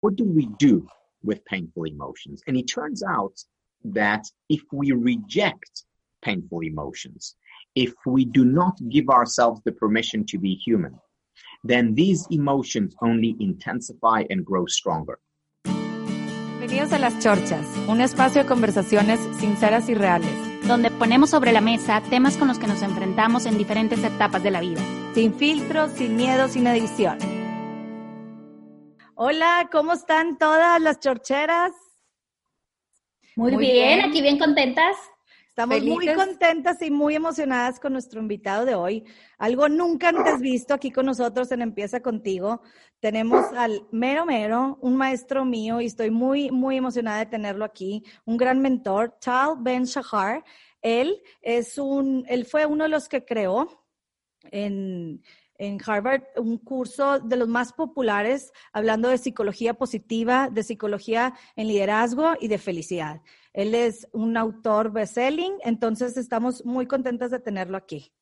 what do we do with painful emotions? And it turns out that if we reject painful emotions, if we do not give ourselves the permission to be human, then these emotions only intensify and grow stronger. Bienvenidos a Las Chorchas, un espacio de conversaciones sinceras y reales, donde ponemos sobre la mesa temas con los que nos enfrentamos en diferentes etapas de la vida. sin filtros, sin miedo, sin edición. Hola, ¿cómo están todas las chorcheras? Muy, Muy bien, bien. aquí bien contentas. Estamos muy contentas y muy emocionadas con nuestro invitado de hoy. Algo nunca antes visto aquí con nosotros en Empieza Contigo. Tenemos al mero mero, un maestro mío, y estoy muy, muy emocionada de tenerlo aquí. Un gran mentor, Tal Ben Shahar. Él es un, él fue uno de los que creó en, en Harvard un curso de los más populares hablando de psicología positiva, de psicología en liderazgo y de felicidad. Él es un autor best-selling, entonces estamos muy contentas de tenerlo aquí.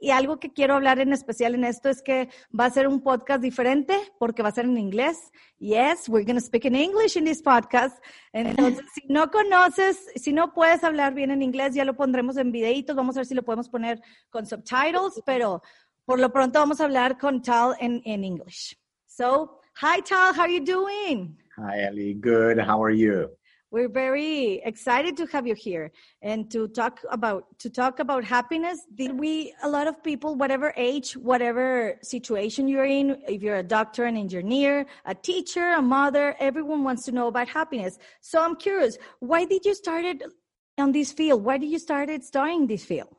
Y algo que quiero hablar en especial en esto es que va a ser un podcast diferente porque va a ser en inglés. Yes, we're going to speak in English in this podcast. Entonces, si no conoces, si no puedes hablar bien en inglés, ya lo pondremos en videitos. Vamos a ver si lo podemos poner con subtitles, pero por lo pronto vamos a hablar con Tal en, en English. So, hi Tal, how are you doing? Hi, Ellie. Good. How are you? We're very excited to have you here and to talk about to talk about happiness. Did we a lot of people, whatever age, whatever situation you're in, if you're a doctor, an engineer, a teacher, a mother, everyone wants to know about happiness. So I'm curious, why did you started on this field? Why did you started studying this field?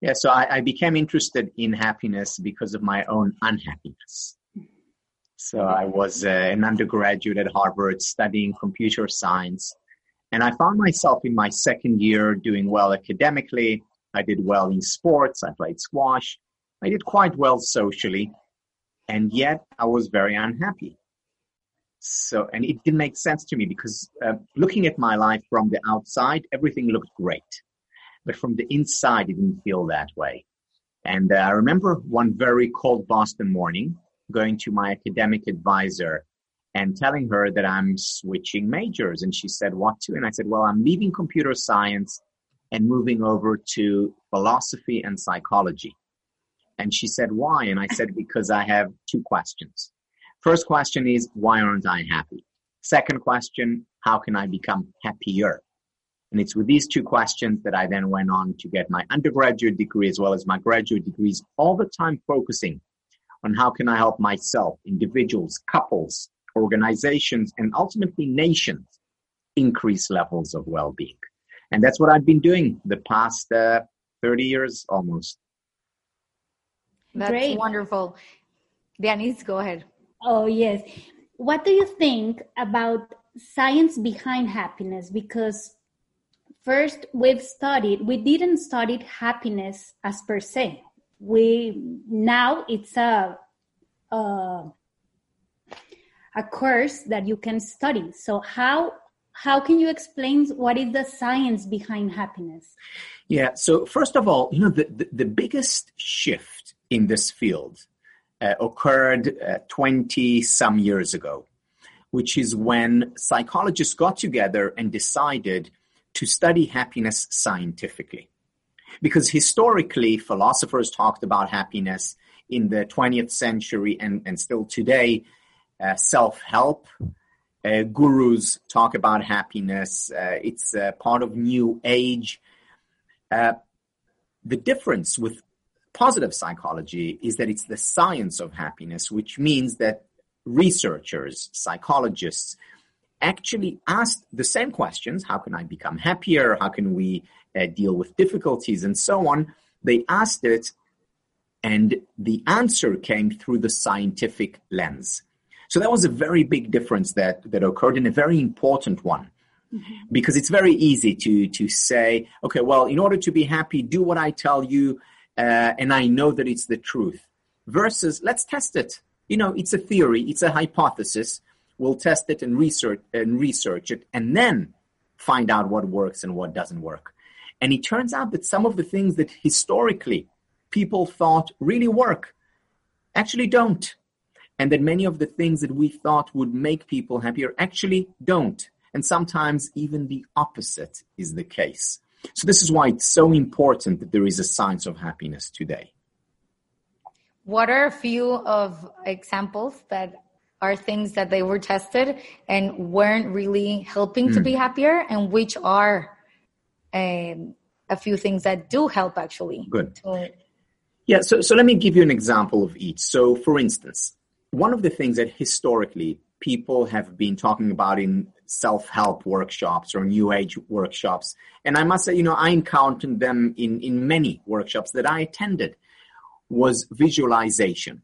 Yeah, so I, I became interested in happiness because of my own unhappiness. So I was uh, an undergraduate at Harvard studying computer science. And I found myself in my second year doing well academically. I did well in sports. I played squash. I did quite well socially. And yet I was very unhappy. So, and it didn't make sense to me because uh, looking at my life from the outside, everything looked great. But from the inside, it didn't feel that way. And uh, I remember one very cold Boston morning going to my academic advisor and telling her that I'm switching majors. And she said, What to? And I said, Well, I'm leaving computer science and moving over to philosophy and psychology. And she said, Why? And I said, Because I have two questions. First question is, Why aren't I happy? Second question, How can I become happier? And it's with these two questions that I then went on to get my undergraduate degree as well as my graduate degrees, all the time focusing on how can I help myself, individuals, couples, organizations, and ultimately nations increase levels of well-being. And that's what I've been doing the past uh, 30 years almost. That's Great. wonderful. Dianis, go ahead. Oh, yes. What do you think about science behind happiness? Because first, we've studied, we didn't study happiness as per se. We now it's a a, a course that you can study. So how how can you explain what is the science behind happiness? Yeah. So first of all, you know, the, the, the biggest shift in this field uh, occurred uh, 20 some years ago, which is when psychologists got together and decided to study happiness scientifically. Because historically, philosophers talked about happiness in the 20th century and, and still today, uh, self-help, uh, gurus talk about happiness. Uh, it's part of new age. Uh, the difference with positive psychology is that it's the science of happiness, which means that researchers, psychologists, actually asked the same questions how can I become happier? How can we uh, deal with difficulties and so on? They asked it, and the answer came through the scientific lens. So that was a very big difference that, that occurred and a very important one. Because it's very easy to, to say, okay, well, in order to be happy, do what I tell you, uh, and I know that it's the truth. Versus, let's test it. You know, it's a theory, it's a hypothesis. We'll test it and research and research it, and then find out what works and what doesn't work. And it turns out that some of the things that historically people thought really work actually don't. and that many of the things that we thought would make people happier actually don't. And sometimes even the opposite is the case. So this is why it's so important that there is a science of happiness today. What are a few of examples that are things that they were tested and weren't really helping mm. to be hmm. happier and which are um, a few things that do help actually good to... yeah so, so let me give you an example of each so for instance one of the things that historically people have been talking about in self-help workshops or new age workshops and i must say you know i encountered them in in many workshops that i attended was visualization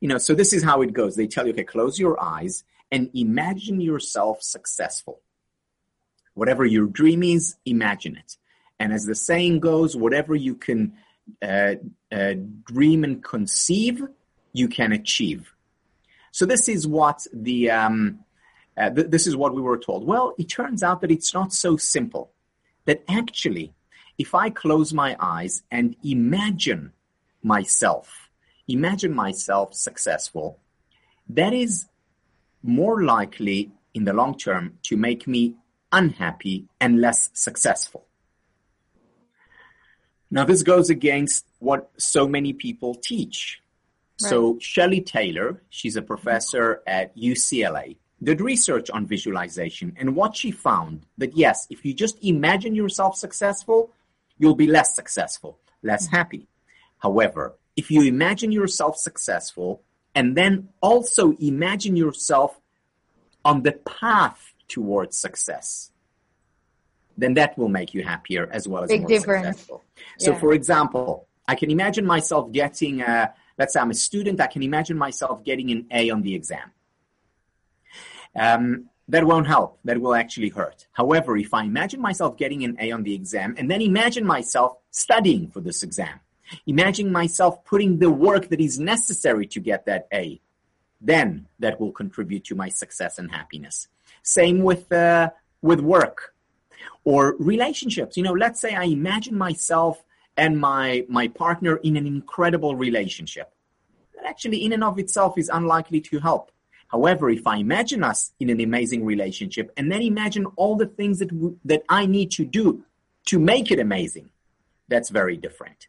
you know so this is how it goes they tell you okay close your eyes and imagine yourself successful whatever your dream is imagine it and as the saying goes whatever you can uh, uh, dream and conceive you can achieve so this is what the um, uh, th- this is what we were told. Well, it turns out that it's not so simple. That actually, if I close my eyes and imagine myself, imagine myself successful, that is more likely in the long term to make me unhappy and less successful. Now, this goes against what so many people teach. So Shelley Taylor, she's a professor at UCLA, did research on visualization and what she found that yes, if you just imagine yourself successful, you'll be less successful, less happy. However, if you imagine yourself successful and then also imagine yourself on the path towards success, then that will make you happier as well as Big more difference. successful. So, yeah. for example, I can imagine myself getting a let's say I'm a student, I can imagine myself getting an A on the exam. Um, that won't help. That will actually hurt. However, if I imagine myself getting an A on the exam and then imagine myself studying for this exam, imagine myself putting the work that is necessary to get that A, then that will contribute to my success and happiness. Same with, uh, with work or relationships. You know, let's say I imagine myself and my my partner in an incredible relationship that actually in and of itself is unlikely to help however if i imagine us in an amazing relationship and then imagine all the things that w- that i need to do to make it amazing that's very different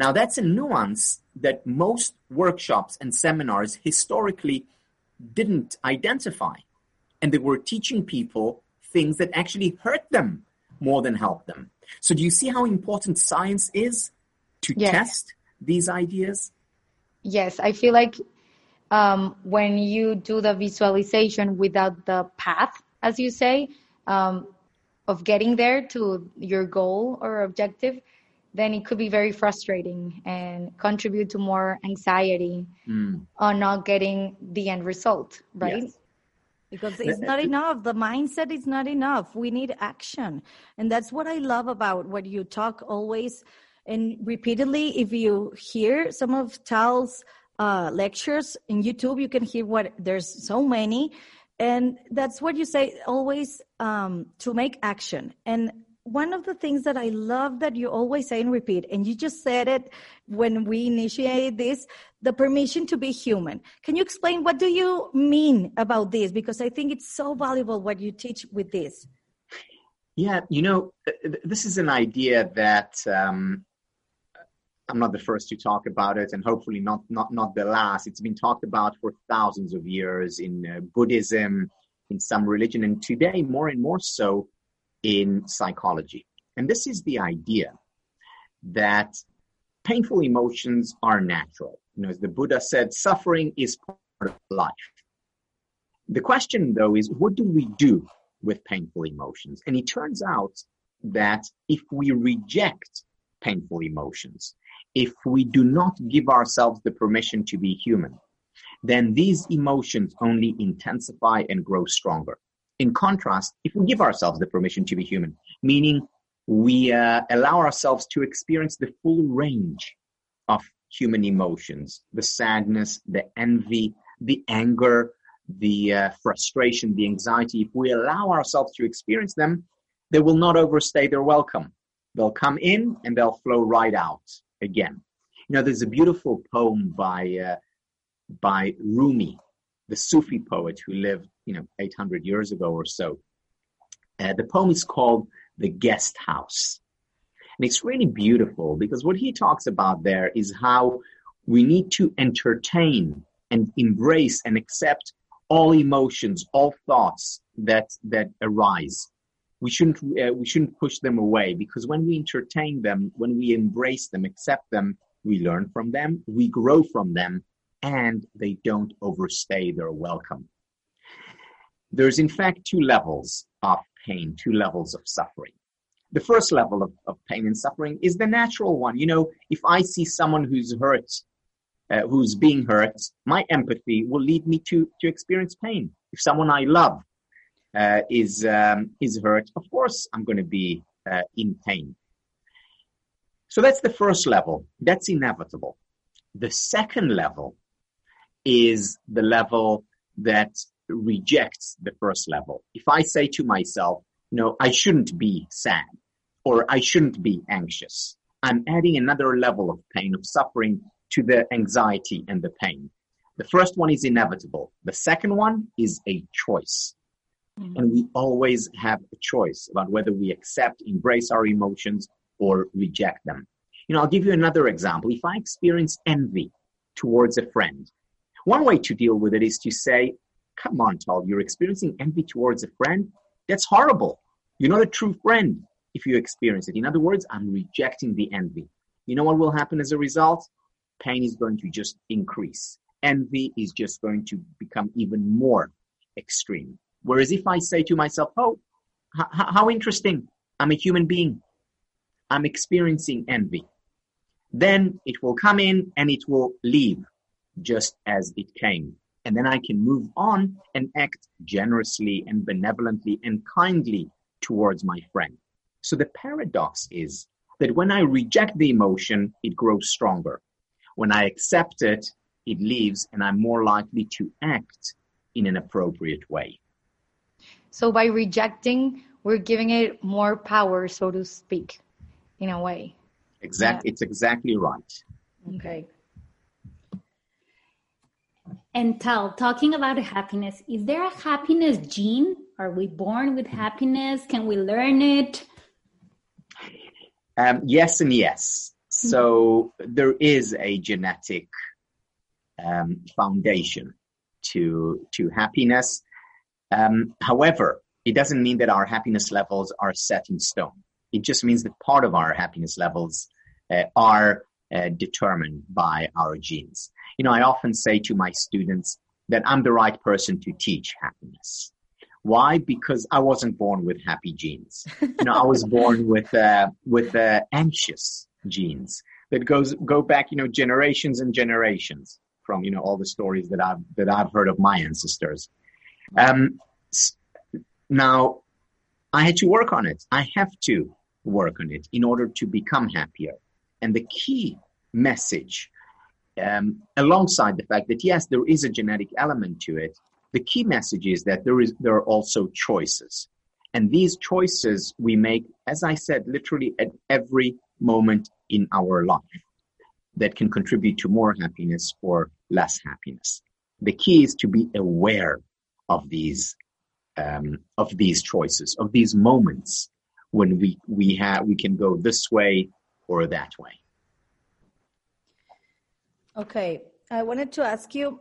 now that's a nuance that most workshops and seminars historically didn't identify and they were teaching people things that actually hurt them more than help them so do you see how important science is to yes. test these ideas? Yes, I feel like um, when you do the visualization without the path, as you say, um, of getting there to your goal or objective, then it could be very frustrating and contribute to more anxiety mm. on not getting the end result, right? Yes. Because it's not enough. The mindset is not enough. We need action. And that's what i love about what you talk always and repeatedly. If you hear some of tal's uh, lectures in youtube you can hear what there's so many. And that's what you say always um, to make action. And one of the things that I love that you always say and repeat, and you just said it when we initiated this, the permission to be human. Can you explain what do you mean about this? Because I think it's so valuable what you teach with this. Yeah, you know, this is an idea that um, I'm not the first to talk about it, and hopefully not not not the last. It's been talked about for thousands of years in uh, Buddhism, in some religion, and today more and more so in psychology. And this is the idea that painful emotions are natural. You know, as the Buddha said, suffering is part of life. The question, though, is what do we do with painful emotions? And it turns out that if we reject painful emotions, if we do not give ourselves the permission to be human, then these emotions only intensify and grow stronger. In contrast, if we give ourselves the permission to be human, meaning we uh, allow ourselves to experience the full range of human emotions the sadness, the envy, the anger, the uh, frustration, the anxiety if we allow ourselves to experience them, they will not overstay their welcome. They'll come in and they'll flow right out again. You know, there's a beautiful poem by uh, by Rumi, the Sufi poet who lived, you know, 800 years ago or so. Uh, the poem is called The Guest House. And it's really beautiful because what he talks about there is how we need to entertain and embrace and accept all emotions, all thoughts that, that arise. We shouldn't, uh, we shouldn't push them away because when we entertain them, when we embrace them, accept them, we learn from them, we grow from them, and they don't overstay their welcome. There's in fact two levels of pain, two levels of suffering. The first level of, of pain and suffering is the natural one. You know, if I see someone who's hurt, uh, who's being hurt, my empathy will lead me to, to experience pain. If someone I love uh, is, um, is hurt, of course I'm going to be uh, in pain. So that's the first level. That's inevitable. The second level is the level that rejects the first level. If I say to myself, no, I shouldn't be sad or I shouldn't be anxious, I'm adding another level of pain, of suffering to the anxiety and the pain. The first one is inevitable. The second one is a choice. Mm-hmm. And we always have a choice about whether we accept, embrace our emotions or reject them. You know, I'll give you another example. If I experience envy towards a friend, one way to deal with it is to say, come on, Tal, you're experiencing envy towards a friend? That's horrible. You're not a true friend if you experience it. In other words, I'm rejecting the envy. You know what will happen as a result? Pain is going to just increase. Envy is just going to become even more extreme. Whereas if I say to myself, oh, h- how interesting. I'm a human being. I'm experiencing envy. Then it will come in and it will leave just as it came. And then I can move on and act generously and benevolently and kindly towards my friend. So the paradox is that when I reject the emotion, it grows stronger. When I accept it, it leaves and I'm more likely to act in an appropriate way. So by rejecting, we're giving it more power, so to speak, in a way. Exactly. Yeah. It's exactly right. Okay. And Tal, talking about happiness, is there a happiness gene? Are we born with happiness? Can we learn it? Um, yes and yes. So there is a genetic um, foundation to to happiness. Um, however, it doesn't mean that our happiness levels are set in stone. It just means that part of our happiness levels uh, are uh, determined by our genes. You know, I often say to my students that I'm the right person to teach happiness. Why? Because I wasn't born with happy genes. You know, I was born with uh, with uh, anxious genes that goes go back, you know, generations and generations from you know all the stories that I've that I've heard of my ancestors. Um, now, I had to work on it. I have to work on it in order to become happier. And the key message, um, alongside the fact that yes, there is a genetic element to it, the key message is that there is there are also choices, and these choices we make, as I said, literally at every moment in our life that can contribute to more happiness or less happiness. The key is to be aware of these um, of these choices, of these moments when we we have we can go this way or that way. Okay, I wanted to ask you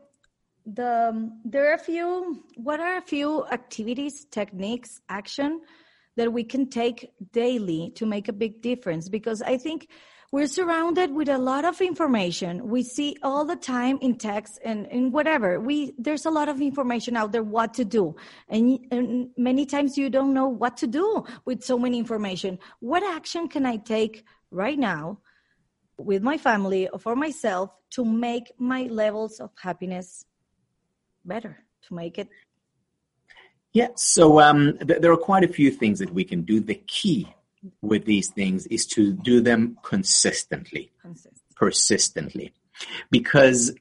the there are a few what are a few activities, techniques, action that we can take daily to make a big difference because I think we're surrounded with a lot of information. We see all the time in text and in whatever. We there's a lot of information out there what to do, and, and many times you don't know what to do with so many information. What action can I take right now with my family or for myself to make my levels of happiness better? To make it yeah, so um, th- there are quite a few things that we can do. The key with these things is to do them consistently, Consistent. persistently, because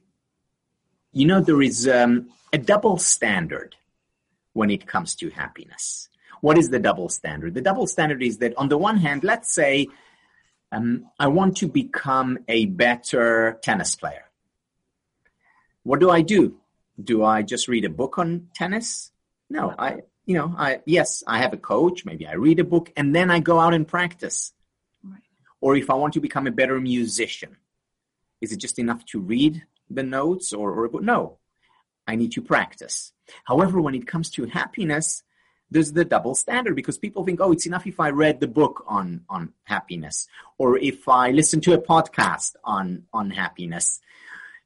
you know there is um, a double standard when it comes to happiness. What is the double standard? The double standard is that on the one hand, let's say um, I want to become a better tennis player. What do I do? Do I just read a book on tennis? No, I, you know, I, yes, I have a coach. Maybe I read a book and then I go out and practice. Right. Or if I want to become a better musician, is it just enough to read the notes or, or a book? No, I need to practice. However, when it comes to happiness, there's the double standard because people think, oh, it's enough if I read the book on, on happiness or if I listen to a podcast on, on happiness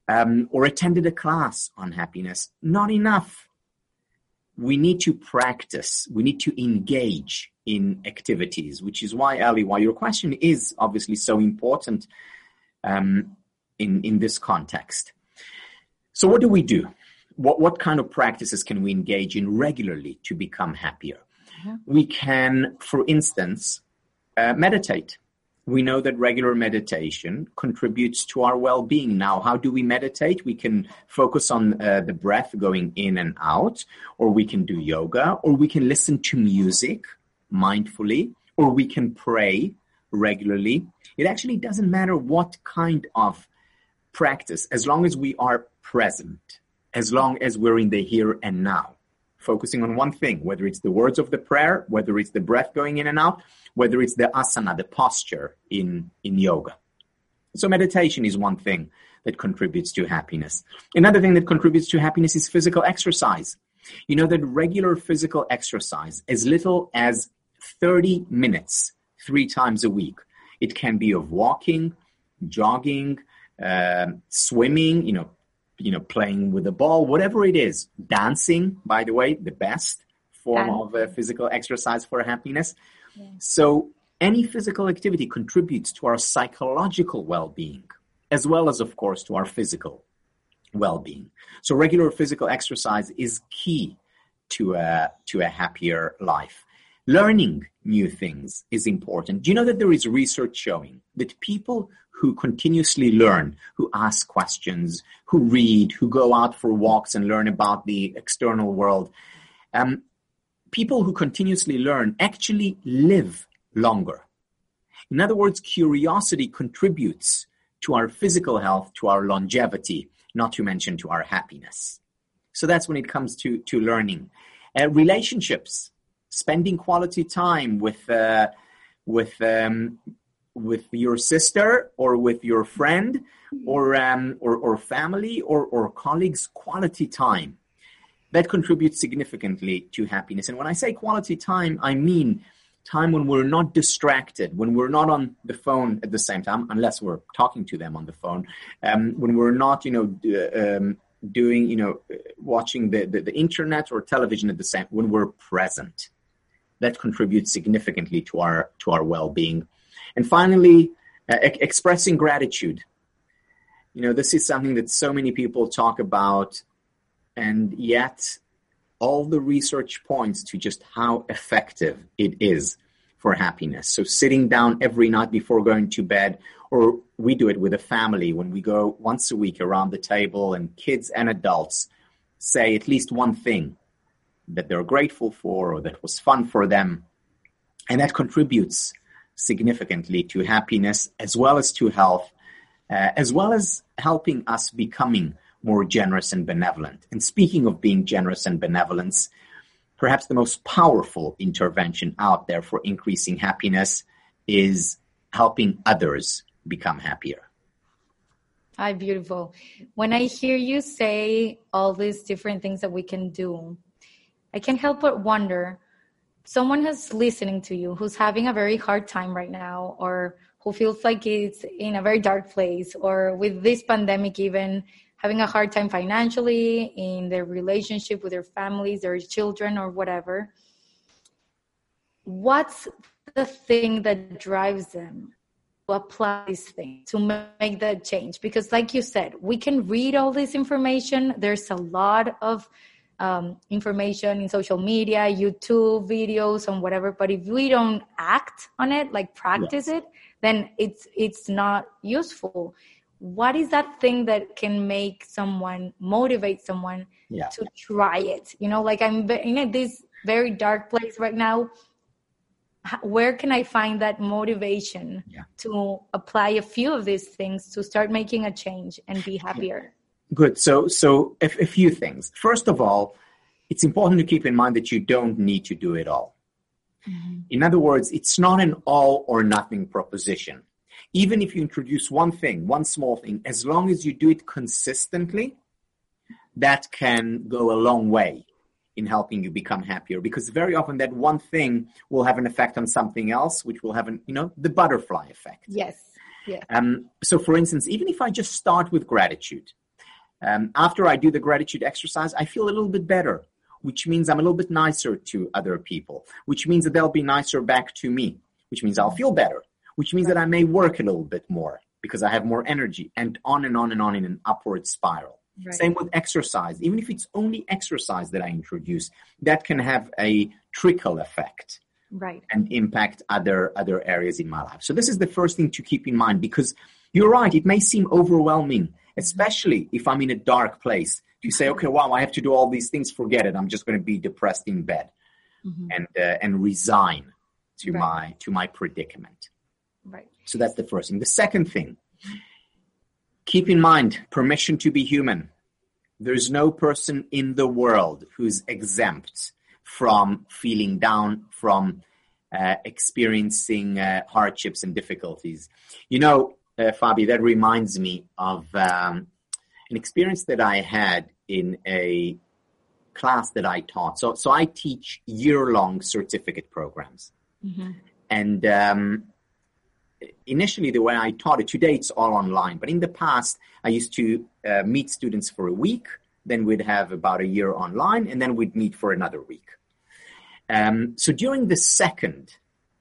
um, or attended a class on happiness. Not enough. We need to practice. We need to engage in activities, which is why, Ali, why your question is obviously so important um, in, in this context. So what do we do? What, what kind of practices can we engage in regularly to become happier? Mm-hmm. We can, for instance, uh, meditate. We know that regular meditation contributes to our well being. Now, how do we meditate? We can focus on uh, the breath going in and out, or we can do yoga, or we can listen to music mindfully, or we can pray regularly. It actually doesn't matter what kind of practice, as long as we are present as long as we're in the here and now, focusing on one thing, whether it's the words of the prayer, whether it's the breath going in and out, whether it's the asana, the posture in, in yoga. So meditation is one thing that contributes to happiness. Another thing that contributes to happiness is physical exercise. You know that regular physical exercise, as little as 30 minutes, three times a week, it can be of walking, jogging, uh, swimming, you know, you know, playing with the ball, whatever it is. Dancing, by the way, the best form of uh, physical exercise for happiness. Yeah. So any physical activity contributes to our psychological well-being, as well as, of course, to our physical well-being. So regular physical exercise is key to a, to a happier life. Learning new things is important. Do you know that there is research showing that people who continuously learn, who ask questions, who read, who go out for walks and learn about the external world. Um, people who continuously learn actually live longer. In other words, curiosity contributes to our physical health, to our longevity, not to mention to our happiness. So that's when it comes to, to learning. Uh, relationships, spending quality time with, uh, with um, with your sister or with your friend or um, or, or family or, or colleagues quality time. That contributes significantly to happiness. And when i say quality time i mean time when we're not distracted when we're not on the phone at the same time unless we're talking to them on the phone um, when we're not you know um, doing you know watching the, the, the internet or television at the same when we're present. That contributes significantly to our to our well-being and finally, uh, e- expressing gratitude. You know, this is something that so many people talk about, and yet all the research points to just how effective it is for happiness. So, sitting down every night before going to bed, or we do it with a family when we go once a week around the table, and kids and adults say at least one thing that they're grateful for or that was fun for them. And that contributes significantly to happiness as well as to health, uh, as well as helping us becoming more generous and benevolent. And speaking of being generous and benevolence, perhaps the most powerful intervention out there for increasing happiness is helping others become happier. Hi, beautiful. When I hear you say all these different things that we can do, I can't help but wonder someone who's listening to you who's having a very hard time right now or who feels like it's in a very dark place or with this pandemic even having a hard time financially in their relationship with their families their children or whatever what's the thing that drives them to apply this thing to make that change? Because like you said we can read all this information. There's a lot of um, information in social media, YouTube videos, and whatever. But if we don't act on it, like practice it, then it's it's not useful. What is that thing that can make someone motivate someone yeah. to try it? You know, like I'm in this very dark place right now. Where can I find that motivation yeah. to apply a few of these things to start making a change and be happier? Good. So, so a, a few things. First of all, it's important to keep in mind that you don't need to do it all. Mm-hmm. In other words, it's not an all or nothing proposition. Even if you introduce one thing, one small thing, as long as you do it consistently, that can go a long way in helping you become happier because very often that one thing will have an effect on something else which will have an you know the butterfly effect yes yeah. Um, so for instance even if i just start with gratitude um, after i do the gratitude exercise i feel a little bit better which means i'm a little bit nicer to other people which means that they'll be nicer back to me which means i'll feel better which means that i may work a little bit more because i have more energy and on and on and on in an upward spiral Right. Same with exercise. Even if it's only exercise that I introduce, that can have a trickle effect. Right. And impact other other areas in my life. So this is the first thing to keep in mind because you're right, it may seem overwhelming, especially if I'm in a dark place. To say, okay, wow, I have to do all these things, forget it. I'm just going to be depressed in bed mm-hmm. and uh, and resign to right. my to my predicament. Right. So that's the first thing. The second thing Keep in mind, permission to be human. There's no person in the world who's exempt from feeling down, from uh, experiencing uh, hardships and difficulties. You know, uh, Fabi, that reminds me of um, an experience that I had in a class that I taught. So, so I teach year-long certificate programs, mm-hmm. and um, initially the way I taught it, today it's all online, but in the past I used to uh, meet students for a week, then we'd have about a year online, and then we'd meet for another week. Um, so during the second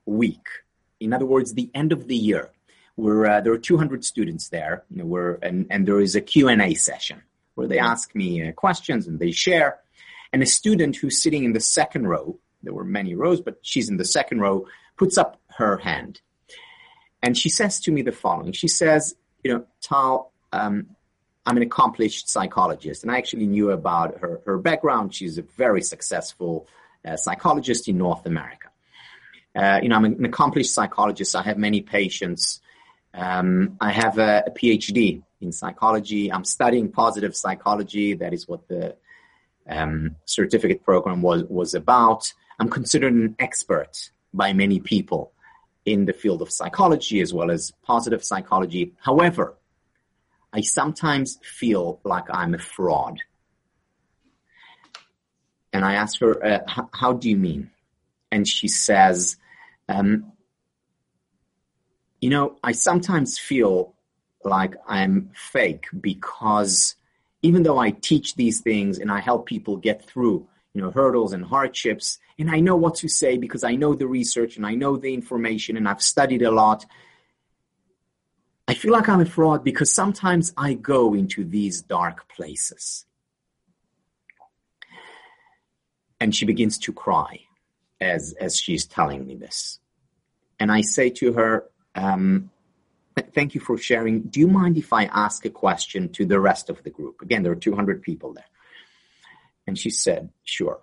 week, in other words, the end of the year, we're, uh, there are 200 students there, you know, we're, and, and there is a Q&A session where they ask me uh, questions and they share. And a student who's sitting in the second row, there were many rows, but she's in the second row, puts up her hand and she says to me the following. She says, you know, Tal, um, I'm an accomplished psychologist, and I actually knew about her, her background. She's a very successful uh, psychologist in North America. Uh, you know, I'm an accomplished psychologist. I have many patients. Um, I have a, a, PhD in psychology. I'm studying positive psychology. That is what the um, certificate program was was about. I'm considered an expert by many people in the field of psychology as well as positive psychology. However, I sometimes feel like I'm a fraud. And I ask her, uh, how do you mean? And she says, um, you know, I sometimes feel like I'm fake because even though I teach these things and I help people get through, you know, hurdles and hardships, and I know what to say because I know the research and I know the information and I've studied a lot. I feel like I'm a fraud because sometimes I go into these dark places. And she begins to cry as, as she's telling me this. And I say to her, um, Thank you for sharing. Do you mind if I ask a question to the rest of the group? Again, there are 200 people there. And she said, Sure.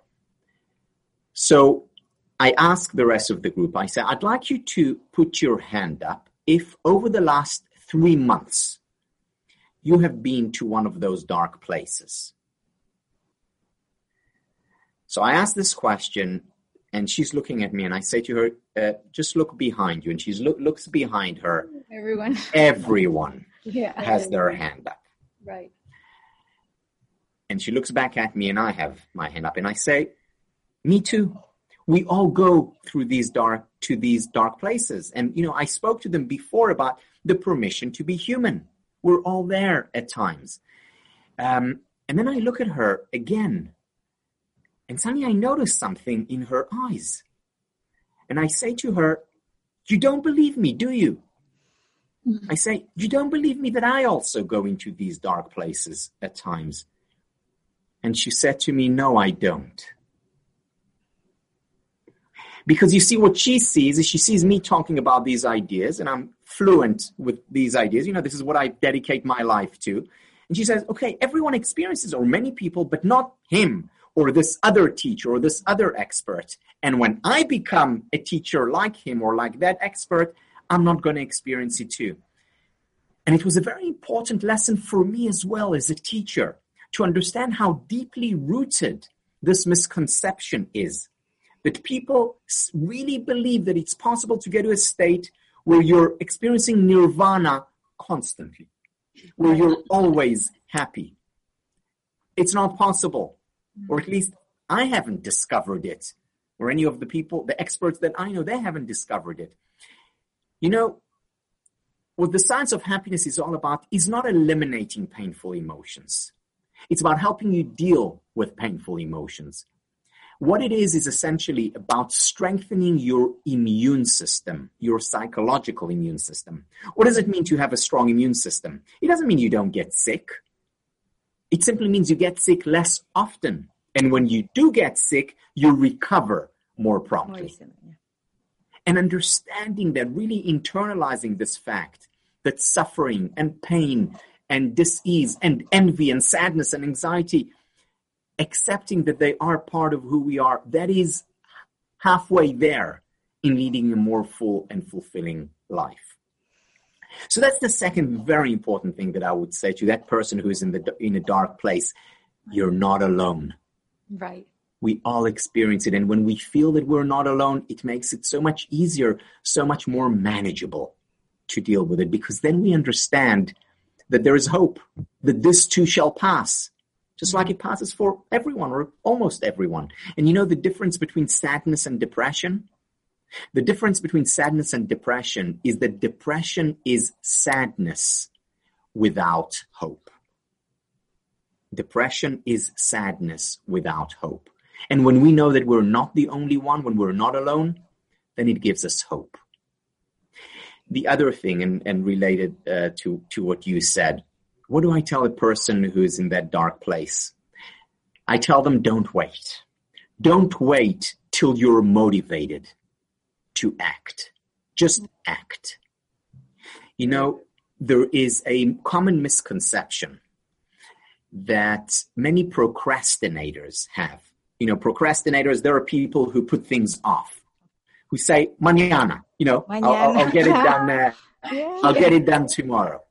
So I asked the rest of the group, I said, I'd like you to put your hand up if over the last three months you have been to one of those dark places. So I asked this question and she's looking at me and I say to her, uh, just look behind you. And she look, looks behind her. Everyone. Everyone yeah, has their hand up. Right. And she looks back at me and I have my hand up and I say, me too. We all go through these dark to these dark places. And you know, I spoke to them before about the permission to be human. We're all there at times. Um, and then I look at her again, and suddenly I notice something in her eyes. And I say to her, You don't believe me, do you? Mm-hmm. I say, You don't believe me that I also go into these dark places at times. And she said to me, No, I don't. Because you see, what she sees is she sees me talking about these ideas, and I'm fluent with these ideas. You know, this is what I dedicate my life to. And she says, okay, everyone experiences, or many people, but not him, or this other teacher, or this other expert. And when I become a teacher like him or like that expert, I'm not going to experience it too. And it was a very important lesson for me as well as a teacher to understand how deeply rooted this misconception is. That people really believe that it's possible to get to a state where you're experiencing nirvana constantly, where you're always happy. It's not possible, or at least I haven't discovered it, or any of the people, the experts that I know, they haven't discovered it. You know, what the science of happiness is all about is not eliminating painful emotions. It's about helping you deal with painful emotions. What it is is essentially about strengthening your immune system, your psychological immune system. What does it mean to have a strong immune system? It doesn't mean you don't get sick. It simply means you get sick less often. And when you do get sick, you recover more promptly. And understanding that, really internalizing this fact that suffering and pain and disease and envy and sadness and anxiety, accepting that they are part of who we are, that is halfway there in leading a more full and fulfilling life. So that's the second very important thing that I would say to that person who is in the in a dark place. You're not alone. Right. We all experience it. And when we feel that we're not alone, it makes it so much easier, so much more manageable to deal with it because then we understand that there is hope, that this too shall pass, just like it passes for everyone or almost everyone. And you know the difference between sadness and depression? The difference between sadness and depression is that depression is sadness without hope. Depression is sadness without hope. And when we know that we're not the only one, when we're not alone, then it gives us hope the other thing, and, and related uh, to, to what you said, what do I tell a person who is in that dark place? I tell them, don't wait. Don't wait till you're motivated to act. Just act. You know, there is a common misconception that many procrastinators have. You know, procrastinators, there are people who put things off who say mañana. You know, mañana. I'll, I'll, get it done. Uh, yeah. I'll get it done tomorrow.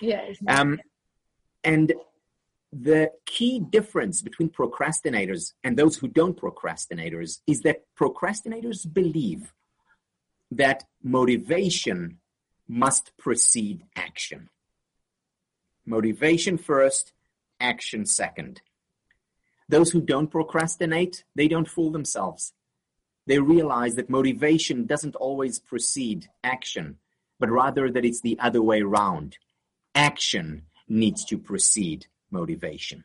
Yes. Um, and the key difference between procrastinators and those who don't procrastinators is that procrastinators believe that motivation must precede action. Motivation first, action second. Those who don't procrastinate, they don't fool themselves they realize that motivation doesn't always precede action, but rather that it's the other way around. Action needs to precede motivation.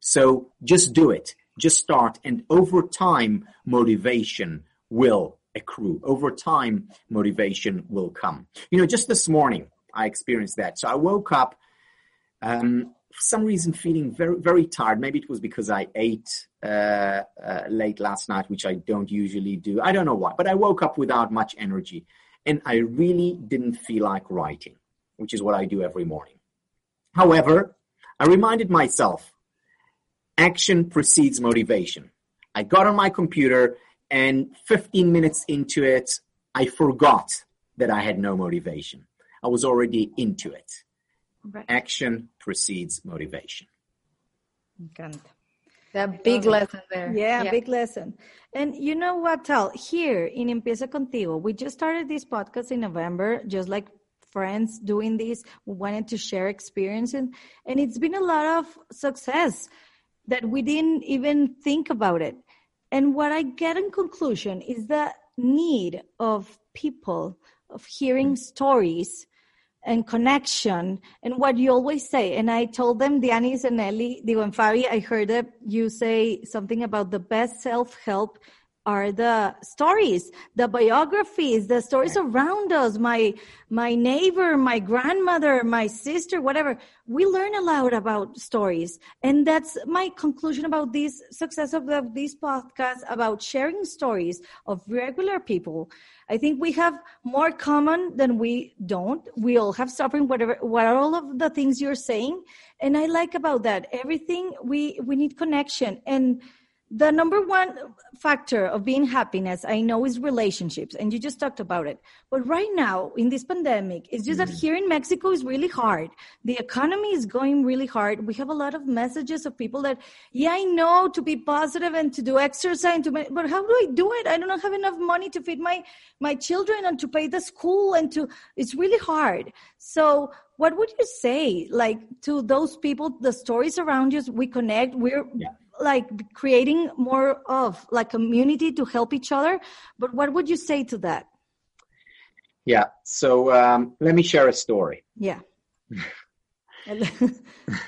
So just do it. Just start. And over time, motivation will accrue. Over time, motivation will come. You know, just this morning, I experienced that. So I woke up um, for some reason feeling very very tired. Maybe it was because I ate uh, uh, late last night, which I don't usually do. I don't know why, but I woke up without much energy, and I really didn't feel like writing, which is what I do every morning. However, I reminded myself, action precedes motivation. I got on my computer, and 15 minutes into it, I forgot that I had no motivation. I was already into it. Right. Action precedes motivation. Encanta. That big lesson there. Yeah, yeah, big lesson. And you know what, Tal? Here in Empieza Contigo, we just started this podcast in November, just like friends doing this. We wanted to share experiences, and it's been a lot of success that we didn't even think about it. And what I get in conclusion is the need of people of hearing mm. stories and connection and what you always say. And I told them, Dianis and Ellie, digo, and I heard that you say something about the best self-help are the stories, the biographies, the stories around us, my, my neighbor, my grandmother, my sister, whatever. We learn a lot about stories. And that's my conclusion about this success of the, this podcast about sharing stories of regular people. I think we have more common than we don't. We all have suffering, whatever, what are all of the things you're saying. And I like about that. Everything we, we need connection and, the number one factor of being happiness i know is relationships and you just talked about it. But right now in this pandemic it's just mm-hmm. that here in mexico is really hard. The economy is going really hard. We have a lot of messages of people that yeah i know to be positive and to do exercise and to but how do i do it? I don't have enough money to feed my my children and to pay the school and to it's really hard. So what would you say like to those people the stories around you we connect we're yeah like creating more of like community to help each other but what would you say to that yeah so um, let me share a story yeah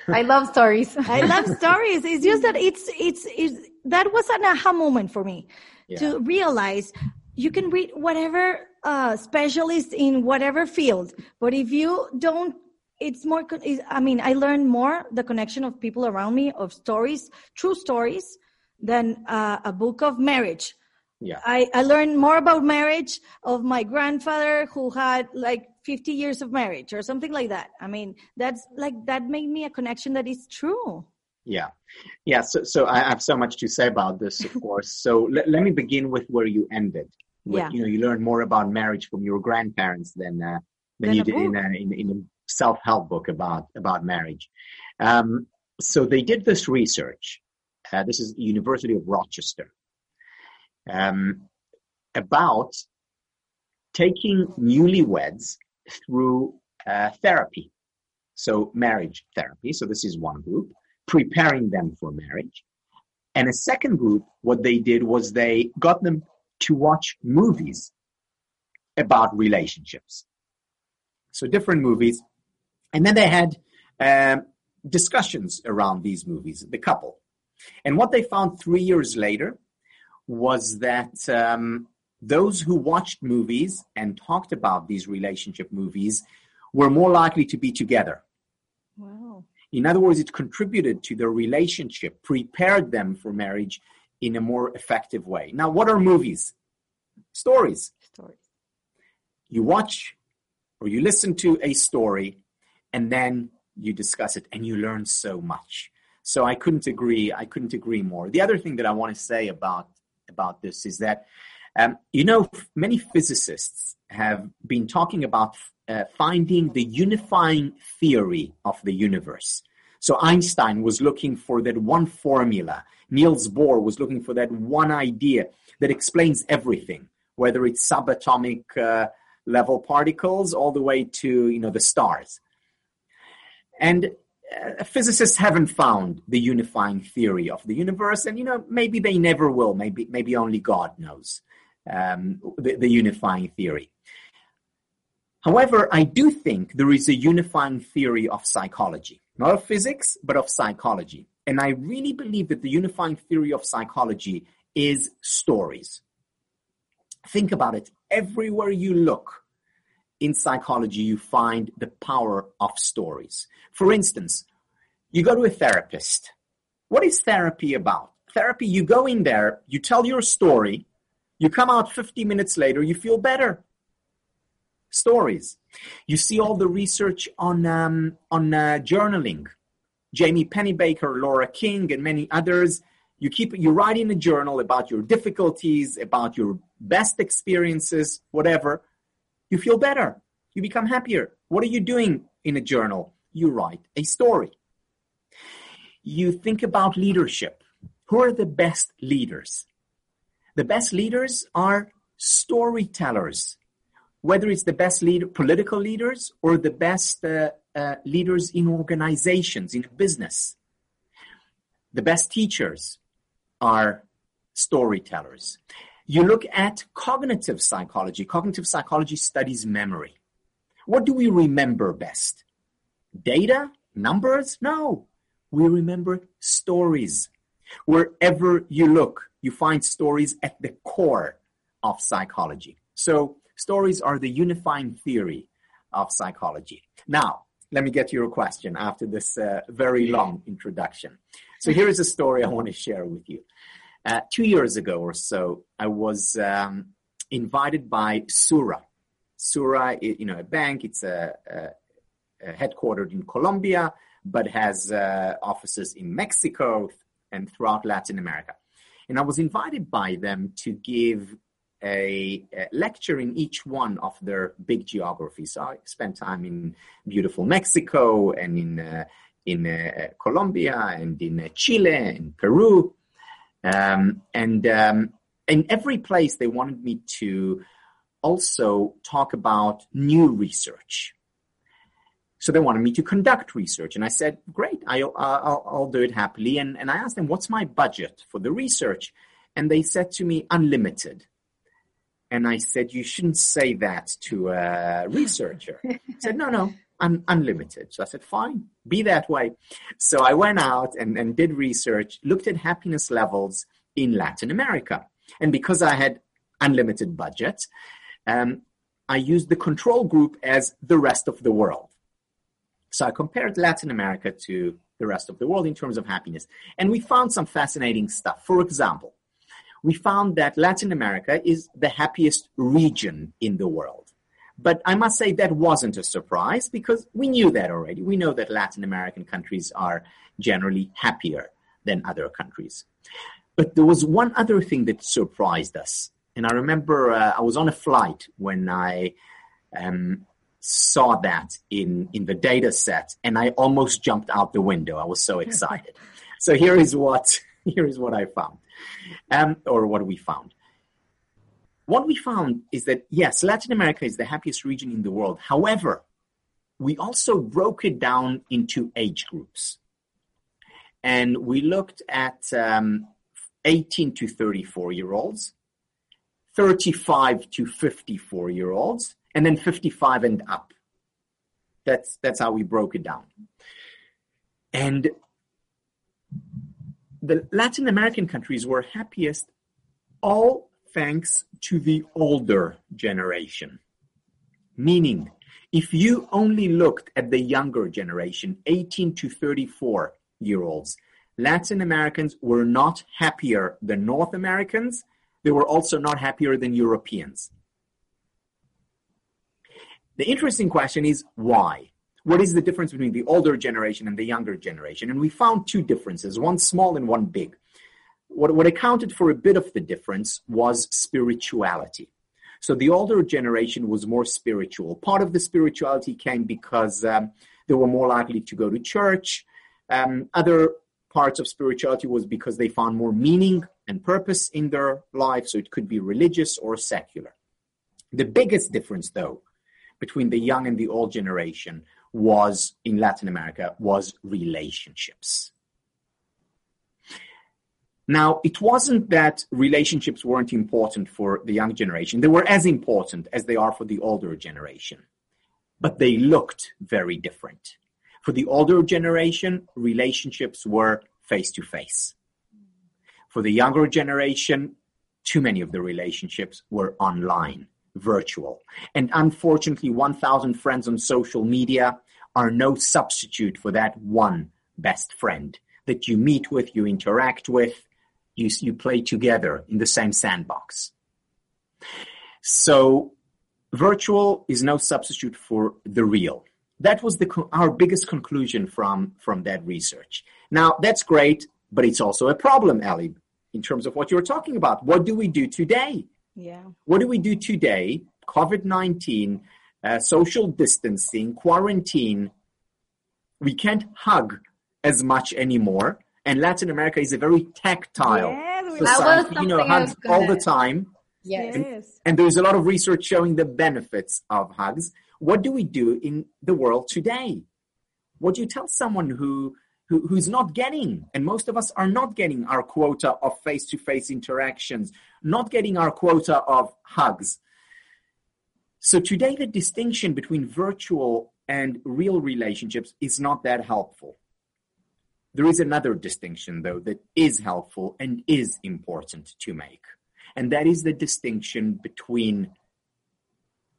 I love stories. I love stories. It's just that it's, it's, it's that was an aha moment for me yeah. to realize you can read whatever uh, specialist in whatever field, but if you don't it's more i mean i learned more the connection of people around me of stories true stories than uh, a book of marriage. Yeah. I, I learned more about marriage of my grandfather who had like 50 years of marriage or something like that. I mean that's like that made me a connection that is true. Yeah. Yeah so, so i have so much to say about this of course. So let, let me begin with where you ended. With, yeah. you know you learned more about marriage from your grandparents than uh, than, than you did in, a, in, in self-help book about about marriage. Um, so they did this research. Uh, this is the University of Rochester um, about taking newlyweds through uh, therapy. So marriage therapy. So this is one group preparing them for marriage. And a second group, what they did was they got them to watch movies about relationships. So different movies and then they had um, discussions around these movies, the couple. And what they found three years later was that um, those who watched movies and talked about these relationship movies were more likely to be together. Wow. In other words, it contributed to their relationship, prepared them for marriage in a more effective way. Now, what are movies? Stories. Stories. You watch or you listen to a story and then you discuss it and you learn so much. So I couldn't agree. I couldn't agree more. The other thing that I want to say about about this is that um, you know many physicists have been talking about uh, finding the unifying theory of the universe. So Einstein was looking for that one formula. Niels Bohr was looking for that one idea that explains everything, whether it's subatomic uh, level particles all the way to you know the stars. And uh, physicists haven't found the unifying theory of the universe, and you know maybe they never will. Maybe maybe only God knows um, the, the unifying theory. However, I do think there is a unifying theory of psychology, not of physics, but of psychology. And I really believe that the unifying theory of psychology is stories. Think about it. Everywhere you look, in psychology, you find the power of stories. For instance, you go to a therapist. What is therapy about? Therapy, you go in there, you tell your story, you come out 50 minutes later, you feel better. Stories. You see all the research on, um, on uh, journaling. Jamie Pennebaker, Laura King, and many others. You keep you write in a journal about your difficulties, about your best experiences, whatever you feel better. You become happier. What are you doing in a journal? You write a story. You think about leadership. Who are the best leaders? The best leaders are storytellers. Whether it's the best leader, political leaders or the best uh, uh, leaders in organizations, in business. The best teachers are storytellers. You look at cognitive psychology. Cognitive psychology studies memory. What do we remember best? Data? Numbers? No. We remember stories. Wherever you look, you find stories at the core of psychology. So stories are the unifying theory of psychology. Now, let me get to your question after this uh, very long introduction. So here is a story I want to share with you. Uh, two years ago or so, I was um, invited by Sura. Sura, you know, a bank. It's a, a, a headquartered in Colombia, but has uh, offices in Mexico and throughout Latin America. And I was invited by them to give a, a, lecture in each one of their big geographies. So I spent time in beautiful Mexico and in uh, in uh, Colombia and in uh, Chile and Peru, um, and um, in every place they wanted me to also talk about new research. So they wanted me to conduct research, and I said, "Great, I'll, I'll, I'll do it happily." And, and I asked them, "What's my budget for the research?" And they said to me, "Unlimited." And I said, "You shouldn't say that to a researcher." I said, "No, no, un- unlimited." So I said, "Fine, be that way." So I went out and, and did research, looked at happiness levels in Latin America, and because I had unlimited budget, um, I used the control group as the rest of the world. So I compared Latin America to the rest of the world in terms of happiness. And we found some fascinating stuff. For example, we found that Latin America is the happiest region in the world. But I must say that wasn't a surprise because we knew that already. We know that Latin American countries are generally happier than other countries. But there was one other thing that surprised us. And I remember uh, I was on a flight when I um, saw that in, in the data set and I almost jumped out the window. I was so excited. so here is what, here is what I found, um, or what we found. What we found is that yes, Latin America is the happiest region in the world. However, we also broke it down into age groups. And we looked at um, 18 to 34 year olds, 35 to 54 year olds, and then 55 and up. That's that's how we broke it down. And the Latin American countries were happiest all thanks to the older generation. Meaning, if you only looked at the younger generation, 18 to 34 year olds, Latin Americans were not happier than North Americans. They were also not happier than Europeans. The interesting question is why? What is the difference between the older generation and the younger generation? And we found two differences, one small and one big. What, what accounted for a bit of the difference was spirituality. So the older generation was more spiritual. Part of the spirituality came because um, they were more likely to go to church. Um, other parts of spirituality was because they found more meaning and purpose in their life. So it could be religious or secular. The biggest difference, though, between the young and the old generation was in Latin America was relationships. Now, it wasn't that relationships weren't important for the young generation. They were as important as they are for the older generation, but they looked very different. For the older generation, relationships were face to face. For the younger generation, too many of the relationships were online virtual. And unfortunately, 1,000 friends on social media are no substitute for that one best friend that you meet with, you interact with, you, you play together in the same sandbox. So virtual is no substitute for the real. That was the, our biggest conclusion from, from that research. Now, that's great, but it's also a problem, Ali, in terms of what you're talking about. What do we do today? Yeah. What do we do today? COVID 19, uh, social distancing, quarantine. We can't hug as much anymore. And Latin America is a very tactile yes, society. You know, hugs all the time. Yes. And, and there's a lot of research showing the benefits of hugs. What do we do in the world today? What do you tell someone who who, who's not getting, and most of us are not getting our quota of face to face interactions, not getting our quota of hugs. So today, the distinction between virtual and real relationships is not that helpful. There is another distinction, though, that is helpful and is important to make. And that is the distinction between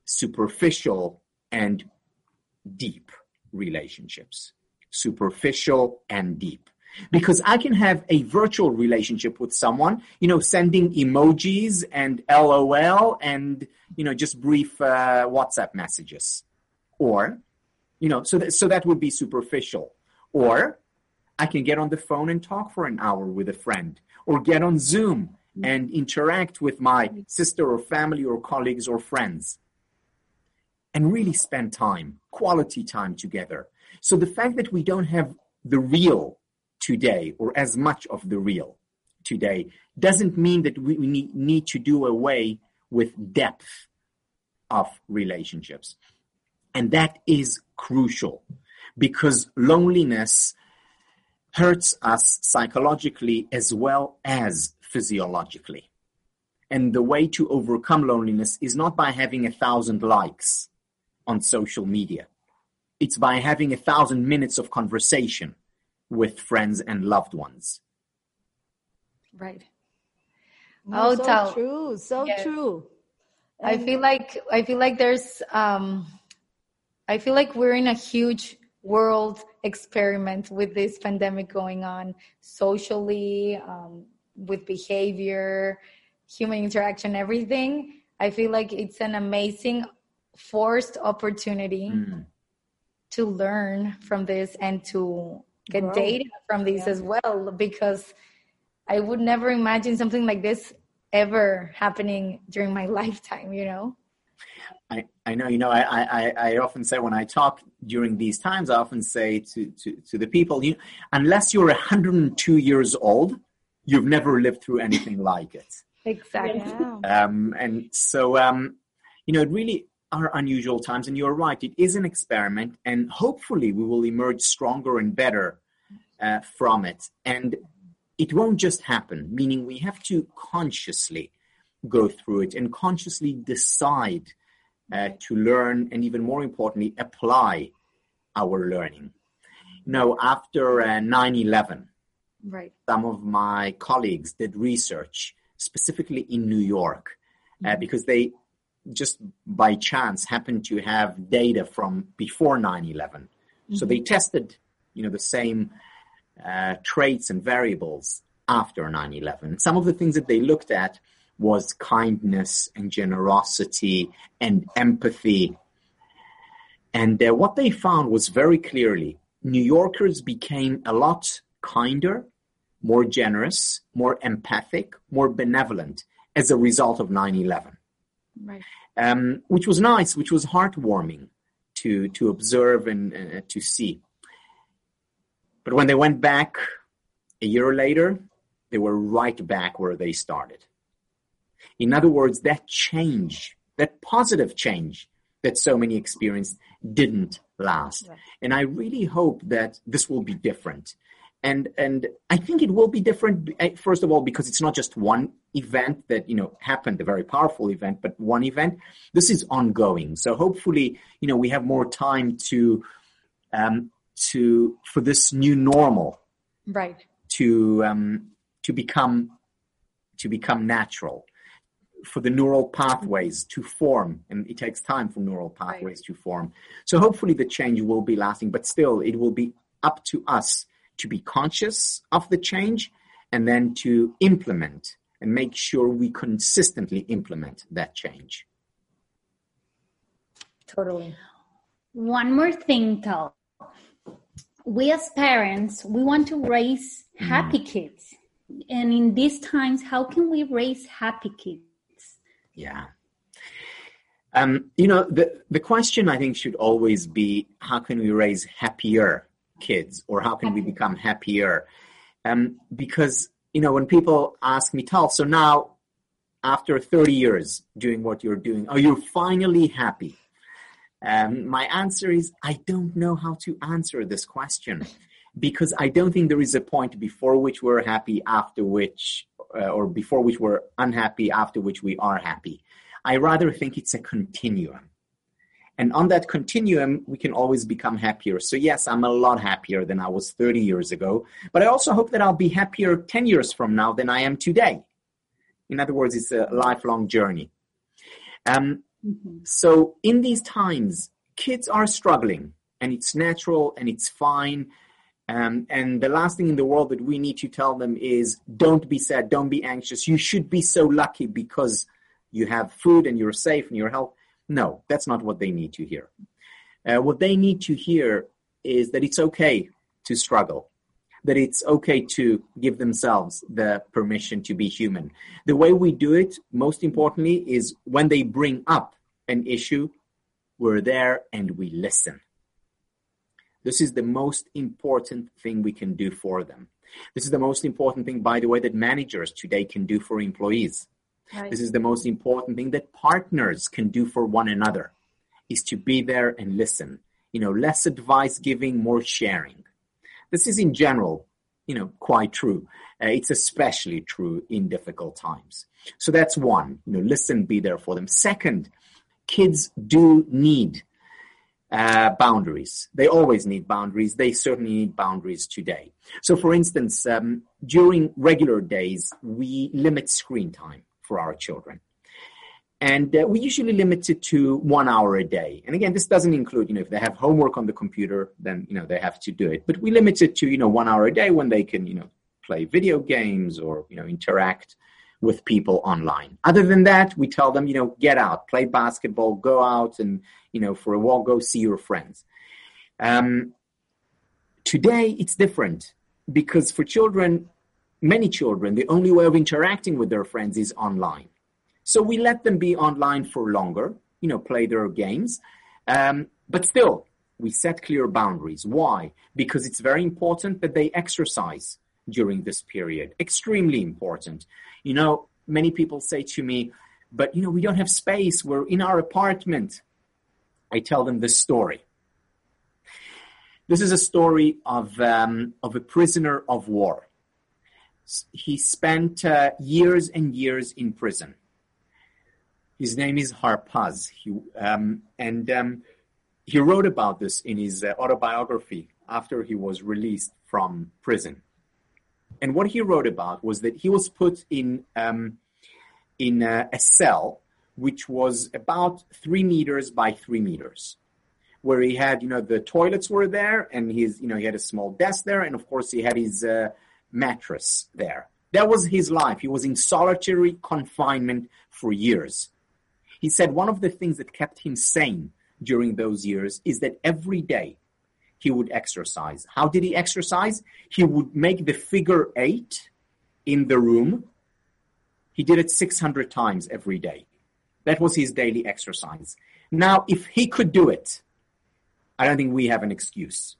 superficial and deep relationships superficial and deep. Because I can have a virtual relationship with someone, you know, sending emojis and LOL and, you know, just brief uh, WhatsApp messages. Or, you know, so that, so that would be superficial. Or I can get on the phone and talk for an hour with a friend. or get on Zoom and interact with my sister or family or colleagues or friends and really spend time, quality time together. So the fact that we don't have the real today or as much of the real today doesn't mean that we need, need to do away with depth of relationships. And that is crucial because loneliness hurts us psychologically as well as physiologically. And the way to overcome loneliness is not by having a thousand likes on social media. It's by having a thousand minutes of conversation with friends and loved ones. Right. Oh, so tell. true. So yes. true. I feel like I feel like there's um I feel like we're in a huge world experiment with this pandemic going on socially, um, with behavior, human interaction, everything. I feel like it's an amazing forced opportunity mm. To learn from this and to get Grow. data from this yeah. as well because I would never imagine something like this ever happening during my lifetime, you know? I, I know, you know, I, I, I often say when I talk during these times, I often say to, to, to the people, you, unless you're 102 years old, you've never lived through anything like it. Exactly. Um, and so, um, you know, it really are unusual times. And you're right, it is an experiment, and hopefully we will emerge stronger and better uh, from it. And it won't just happen, meaning we have to consciously go through it and consciously decide uh, to learn and even more importantly, apply our learning. Know, after uh, 9 11, right. some of my colleagues did research specifically in New York uh, because they just by chance happened to have data from before 9 11. Mm-hmm. So they mm-hmm. tested, you know, the same uh, traits and variables after 9 11. Some of the things that they looked at was kindness and generosity and empathy. And uh, what they found was very clearly New Yorkers became a lot kinder, more generous, more empathic, more benevolent as a result of 9 11. Right. Um, which was nice, which was heartwarming to, to observe and uh, to see. But when they went back a year later, they were right back where they started. In other words, that change, that positive change that so many experienced didn't last. Right. And I really hope that this will be different. And, and I think it will be different, eh, first of all, because it's not just one event that, you know, happened, a very powerful event, but one event. This is ongoing. So hopefully, you know, we have more time to, um, to, for this new normal. Right. To, um, to become, to become natural for the neural pathways to form, and it takes time for neural pathways right. to form. So hopefully the change will be lasting, but still it will be up to us to be conscious of the change and then to implement and make sure we consistently implement that change. Totally. One more thing, Tal. We as parents, we want to raise happy mm. kids. And in these times, how can we raise happy kids? Yeah. Um, you know, the, the question I think should always be how can we raise happier kids or how can we become happier? Um, because, you know, when people ask me, Tal, so now after 30 years doing what you're doing, are you finally happy? Um, my answer is I don't know how to answer this question because I don't think there is a point before which we're happy, after which uh, or before which we're unhappy, after which we are happy. I rather think it's a continuum. And on that continuum, we can always become happier. So, yes, I'm a lot happier than I was 30 years ago, but I also hope that I'll be happier 10 years from now than I am today. In other words, it's a lifelong journey. Um, mm-hmm. So, in these times, kids are struggling, and it's natural and it's fine. Um, and the last thing in the world that we need to tell them is don't be sad, don't be anxious. You should be so lucky because you have food and you're safe and you're healthy. No, that's not what they need to hear. Uh, what they need to hear is that it's okay to struggle, that it's okay to give themselves the permission to be human. The way we do it, most importantly, is when they bring up an issue, we're there and we listen. This is the most important thing we can do for them. This is the most important thing, by the way, that managers today can do for employees. This is the most important thing that partners can do for one another is to be there and listen. You know, less advice giving, more sharing. This is in general, you know, quite true. Uh, it's especially true in difficult times. So that's one, you know, listen, be there for them. Second, kids do need uh, boundaries. They always need boundaries. They certainly need boundaries today. So, for instance, um, during regular days, we limit screen time for our children. And uh, we usually limit it to one hour a day. And again, this doesn't include, you know, if they have homework on the computer, then, you know, they have to do it. But we limit it to, you know, one hour a day when they can, you know, play video games or, you know, interact with people online. Other than that, we tell them, you know, get out, play basketball, go out and, you know, for a walk, go see your friends. Um, today, it's different because for children, many children, the only way of interacting with their friends is online. So we let them be online for longer, you know, play their games. Um, but still, we set clear boundaries. Why? Because it's very important that they exercise during this period. Extremely important. You know, many people say to me, but you know, we don't have space. We're in our apartment. I tell them this story. This is a story of, um, of a prisoner of war. He spent uh, years and years in prison. His name is Harpaz. He, um, and um, he wrote about this in his uh, autobiography after he was released from prison. And what he wrote about was that he was put in um, in a, a cell which was about three meters by three meters, where he had, you know, the toilets were there, and his, you know, he had a small desk there, and of course he had his uh, mattress there. That was his life. He was in solitary confinement for years. He said one of the things that kept him sane during those years is that every day he would exercise. How did he exercise? He would make the figure eight in the room. He did it 600 times every day. That was his daily exercise. Now, if he could do it, I don't think we have an excuse.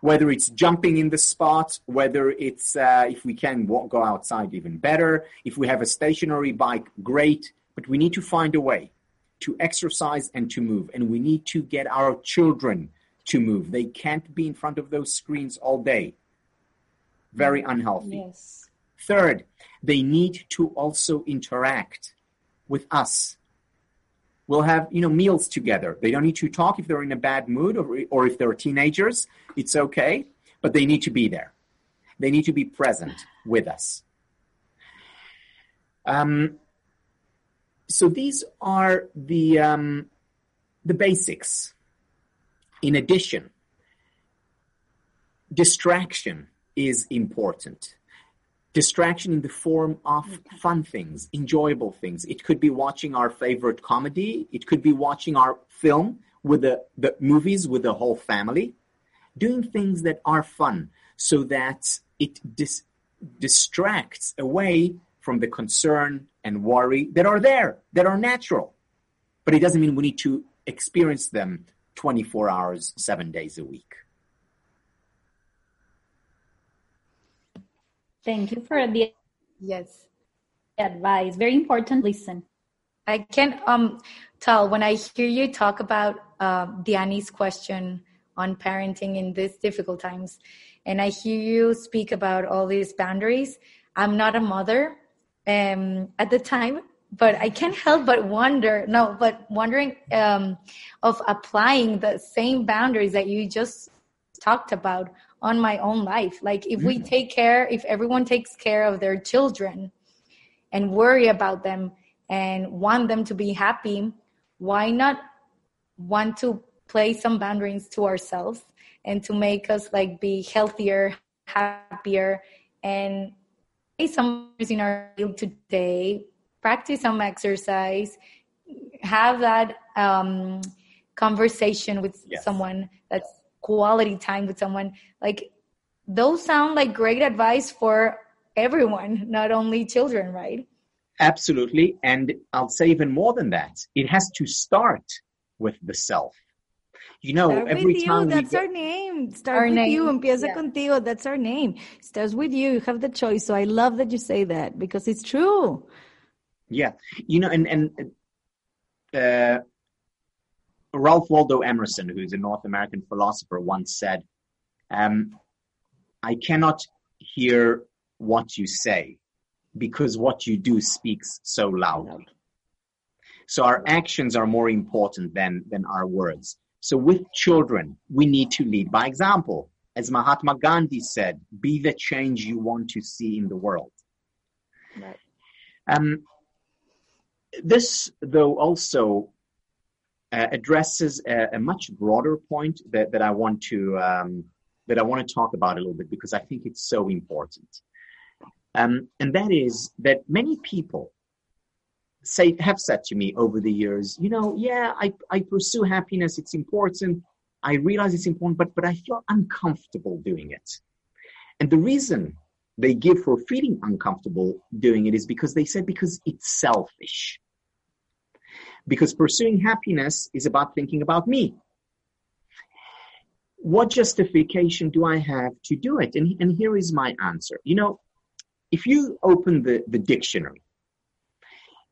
Whether it's jumping in the spot, whether it's uh, if we can walk, go outside, even better. If we have a stationary bike, great. But we need to find a way to exercise and to move. And we need to get our children to move. They can't be in front of those screens all day. Very unhealthy. Yes. Third, they need to also interact with us. We'll have, you know, meals together. They don't need to talk if they're in a bad mood or, or if they're teenagers. It's okay, but they need to be there. They need to be present with us. Um, so these are the um, the basics in addition, distraction is important. Distraction in the form of fun things, enjoyable things. It could be watching our favorite comedy. It could be watching our film with the, the movies with the whole family. Doing things that are fun so that it dis- distracts away from the concern and worry that are there, that are natural. But it doesn't mean we need to experience them 24 hours, seven days a week. Thank you for the yes advice. Very important. Listen. I can um tell when I hear you talk about uh, Diani's question on parenting in these difficult times, and I hear you speak about all these boundaries. I'm not a mother. Um, at the time, but I can't help but wonder, no, but wondering um, of applying the same boundaries that you just talked about on my own life. Like if we mm. take care, if everyone takes care of their children and worry about them and want them to be happy, why not want to play some boundaries to ourselves and to make us like be healthier, happier, and play some in our today practice some exercise, have that um, conversation with yes. someone that's quality time with someone. Like those sound like great advice for everyone, not only children, right? Absolutely. And I'll say even more than that. It has to start with the self. You know, Start every with time you. That's we our get, name. Start Our with name, you. Empieza yeah. contigo. That's our name. Starts with you. You have the choice. So I love that you say that because it's true. yeah, you know, and and uh, Ralph Waldo Emerson, who's a North American philosopher, once said, um, "I cannot hear what you say because what you do speaks so loudly." So our actions are more important than than our words. So with children, we need to lead by example. As Mahatma Gandhi said, be the change you want to see in the world. Right. Um, this, though, also uh, addresses a, a much broader point that, that I want to um, that I want to talk about a little bit because I think it's so important. Um, and that is that many people say have said to me over the years, you know, yeah, I, I pursue happiness, it's important. I realize it's important, but but I feel uncomfortable doing it. And the reason they give for feeling uncomfortable doing it is because they said because it's selfish. Because pursuing happiness is about thinking about me. What justification do I have to do it? And, and here is my answer. You know, if you open the, the dictionary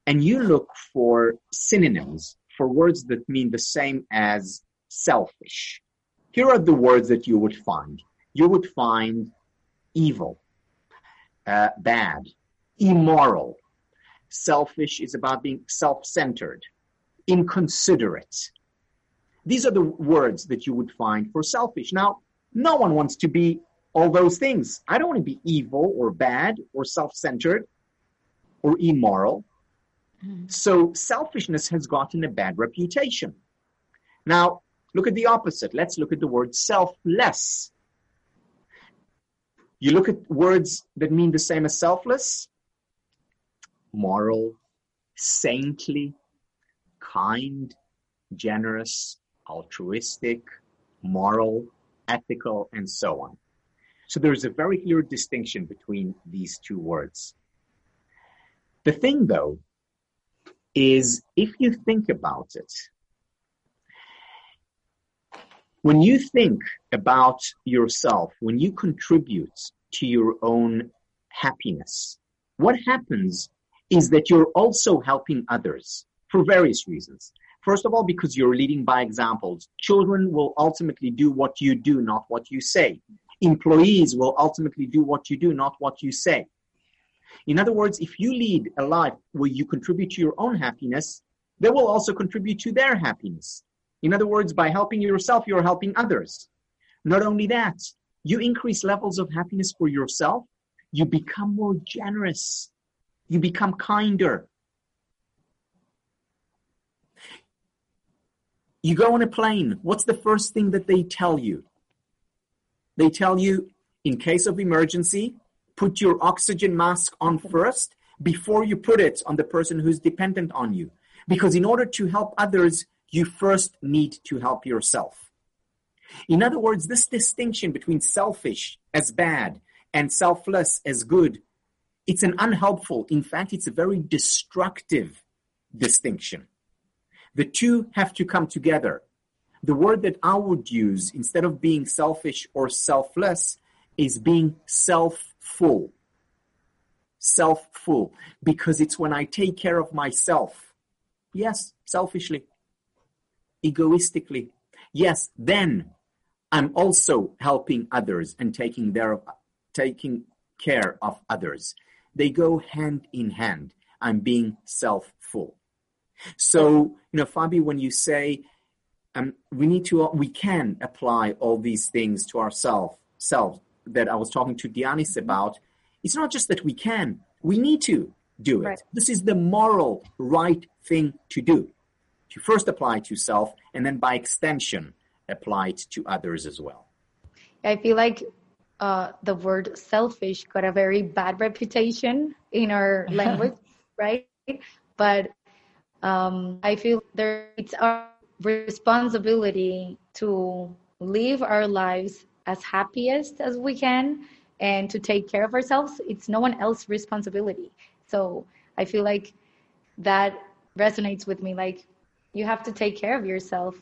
and you look for synonyms for words that mean the same as selfish, here are the words that you would find. You would find evil, uh, bad, immoral. Selfish is about being self centered, inconsiderate. These are the words that you would find for selfish. Now, no one wants to be all those things. I don't want to be evil or bad or self centered or immoral. Mm-hmm. So selfishness has gotten a bad reputation. Now, look at the opposite. Let's look at the word selfless. You look at words that mean the same as selfless moral, saintly, kind, generous, altruistic, moral, ethical, and so on. So there's a very clear distinction between these two words. The thing, though, is if you think about it, when you think about yourself, when you contribute to your own happiness, what happens is that you're also helping others for various reasons. First of all, because you're leading by examples. Children will ultimately do what you do, not what you say. Employees will ultimately do what you do, not what you say. In other words, if you lead a life where you contribute to your own happiness, they will also contribute to their happiness. In other words, by helping yourself, you're helping others. Not only that, you increase levels of happiness for yourself, you become more generous, you become kinder. You go on a plane, what's the first thing that they tell you? They tell you, in case of emergency, put your oxygen mask on first before you put it on the person who's dependent on you. Because in order to help others, you first need to help yourself. In other words, this distinction between selfish as bad and selfless as good, it's an unhelpful, in fact, it's a very destructive distinction. The two have to come together. The word that I would use instead of being selfish or selfless is being self-full. Self-full. Because it's when I take care of myself. Yes, selfishly. Egoistically. Yes, then I'm also helping others and taking their, taking care of others. They go hand in hand. I'm being self-full. So, you know, Fabi, when you say um, we need to, we can apply all these things to ourselves, self that I was talking to Dianis about. It's not just that we can; we need to do it. Right. This is the moral right thing to do. To first apply to self, and then by extension, apply it to others as well. I feel like uh, the word selfish got a very bad reputation in our language, right? But um, I feel there it's our responsibility to live our lives as happiest as we can and to take care of ourselves, it's no one else's responsibility. So I feel like that resonates with me. Like you have to take care of yourself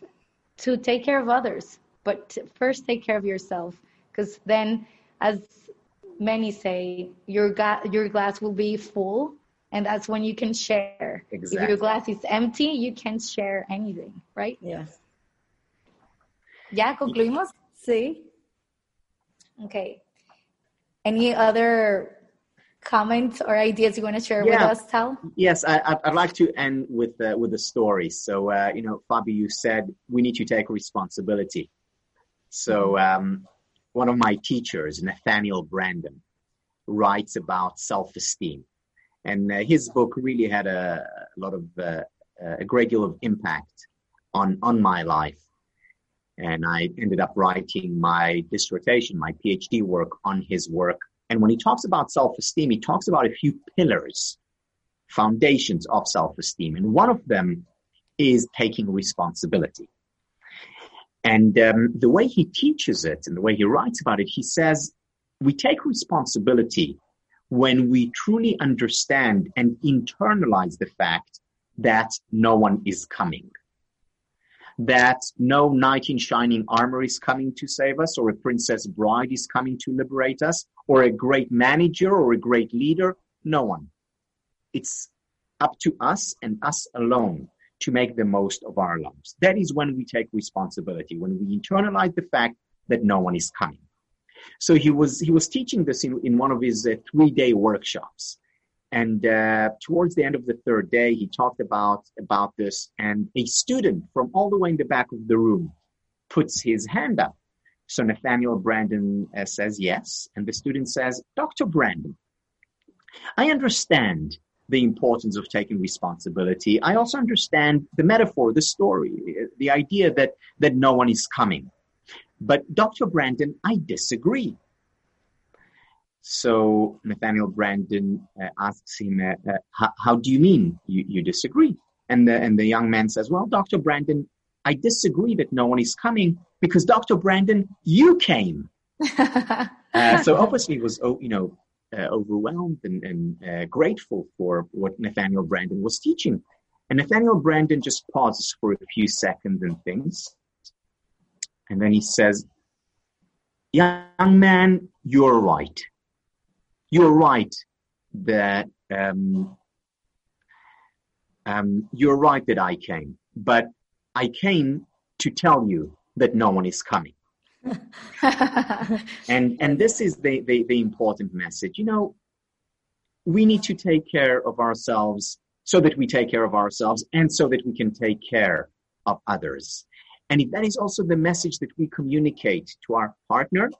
to take care of others, but first take care of yourself because then, as many say, your ga- your glass will be full, and that's when you can share. Exactly. If your glass is empty, you can't share anything, right? Yes. Ya concluimos. Sí. Okay. Any other comments or ideas you want to share Yeah. with us, Tal? Yes, I, I'd, I'd like to end with uh, with a story. So, uh, you know, Fabi, you said we need to take responsibility. So, um, one of my teachers, Nathaniel Branden, writes about self-esteem, and uh, his book really had a, a lot of uh, a great deal of impact on on my life. And I ended up writing my dissertation, my PhD work on his work. And when he talks about self-esteem, he talks about a few pillars foundations of self-esteem. And one of them is taking responsibility. And um, the way he teaches it and the way he writes about it, he says, we take responsibility when we truly understand and internalize the fact that no one is coming. That no knight in shining armor is coming to save us, or a princess bride is coming to liberate us, or a great manager or a great leader. No one it's up to us and us alone to make the most of our lives. That is when we take responsibility, when we internalize the fact that no one is coming. So he was he was teaching this in, in one of his uh, three day workshops, and uh, towards the end of the third day, he talked about about this, and a student from all the way in the back of the room puts his hand up. So Nathaniel Branden uh, says yes, and the student says, "Dr. Branden, I understand the importance of taking responsibility. I also understand the metaphor, the story, the idea that, that no one is coming. But Dr. Branden, I disagree. So Nathaniel Branden uh, asks him, uh, uh, how, how, do you mean you, you disagree? And the, and the young man says, well, Dr. Branden, I disagree that no one is coming because Dr. Branden, you came. Uh, so obviously it was, oh, you know, uh, overwhelmed and, and uh, grateful for what Nathaniel Branden was teaching. And Nathaniel Branden just pauses for a few seconds and thinks. And then he says, Young man, you're right. You're right that um, um, you're right that I came, but I came to tell you that no one is coming. And and this is the, the, the important message. You know we need to take care of ourselves so that we take care of ourselves and so that we can take care of others and if that is also the message that we communicate to our partner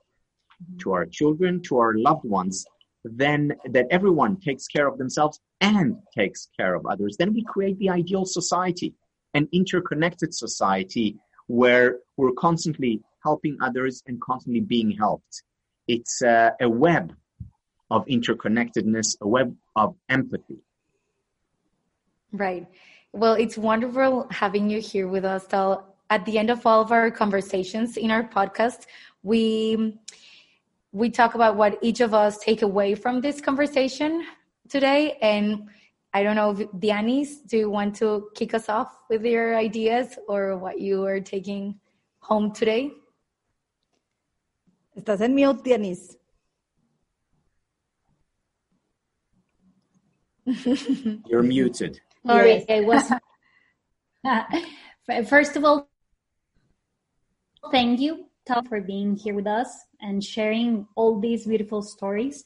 to our children to our loved ones then that everyone takes care of themselves and takes care of others then we create the ideal society an interconnected society where we're constantly helping others and constantly being helped. It's uh, a web of interconnectedness, a web of empathy. Right. Well, it's wonderful having you here with us, Tal. At the end of all of our conversations in our podcast, we we talk about what each of us take away from this conversation today. And I don't know, Dianis, do you want to kick us off with your ideas or what you are taking home today? Estás en mute, Dianis. You're muted. Sorry, I was. First of all, thank you, Tal, for being here with us and sharing all these beautiful stories.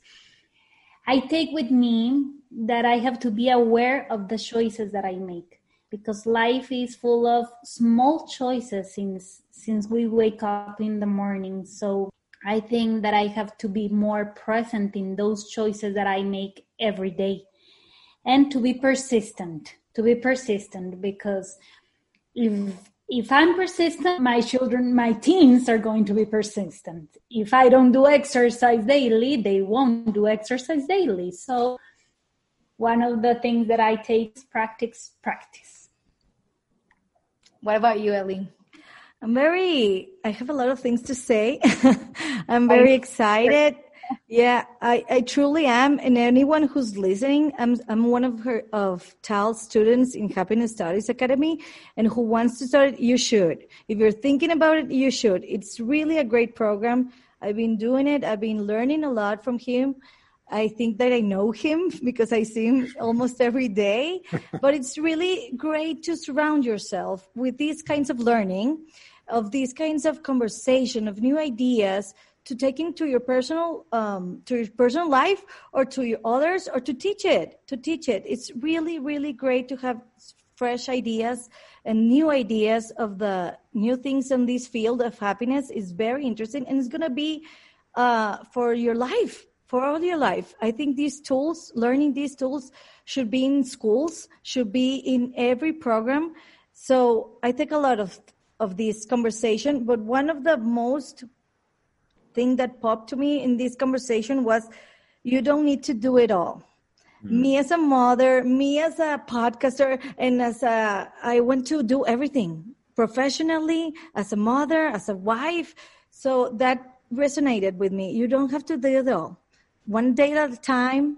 I take with me that I have to be aware of the choices that I make because life is full of small choices since since we wake up in the morning. So I think that I have to be more present in those choices that I make every day and to be persistent, to be persistent because if if I'm persistent, my children, my teens are going to be persistent. If I don't do exercise daily, they won't do exercise daily. So one of the things that I take is practice, practice. What about you, Ellie? I'm very, I have a lot of things to say. I'm very excited. Yeah, I, I truly am. And anyone who's listening, I'm, I'm one of her, of Tal's students in Happiness Studies Academy and who wants to start, you should. If you're thinking about it, you should. It's really a great program. I've been doing it. I've been learning a lot from him. I think that I know him because I see him almost every day. but it's really great to surround yourself with these kinds of learning, of these kinds of conversation, of new ideas to take into your personal um, to your personal life or to your others or to teach it to teach it it's really really great to have fresh ideas and new ideas of the new things in this field of happiness is very interesting and it's going to be uh, for your life for all your life. I think these tools, learning these tools, should be in schools, should be in every program. So I take a lot of of this conversation, but one of the most thing that popped to me in this conversation was, you don't need to do it all. Mm-hmm. Me as a mother, me as a podcaster, and as a, I want to do everything professionally, as a mother, as a wife. So that resonated with me. You don't have to do it all one day at a time.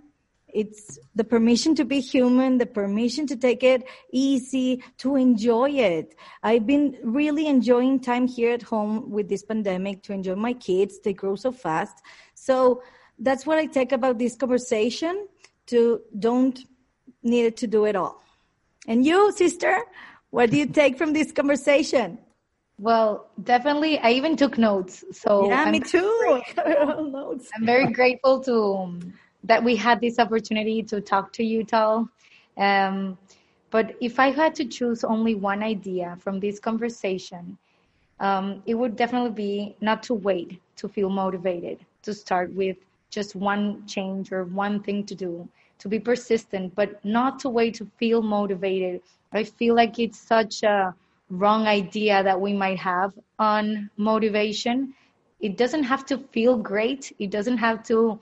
It's the permission to be human, the permission to take it easy, to enjoy it. I've been really enjoying time here at home with this pandemic to enjoy my kids. They grow so fast. So that's what I take about this conversation to don't need to do it all. And you, sister, what do you take from this conversation? Well, definitely. I even took notes. So yeah, I'm me too. notes. I'm very grateful to that we had this opportunity to talk to you, Tal. Um, but if I had to choose only one idea from this conversation, um, it would definitely be not to wait to feel motivated to start with just one change or one thing to do, to be persistent, but not to wait to feel motivated. I feel like it's such a wrong idea that we might have on motivation. It doesn't have to feel great. It doesn't have to.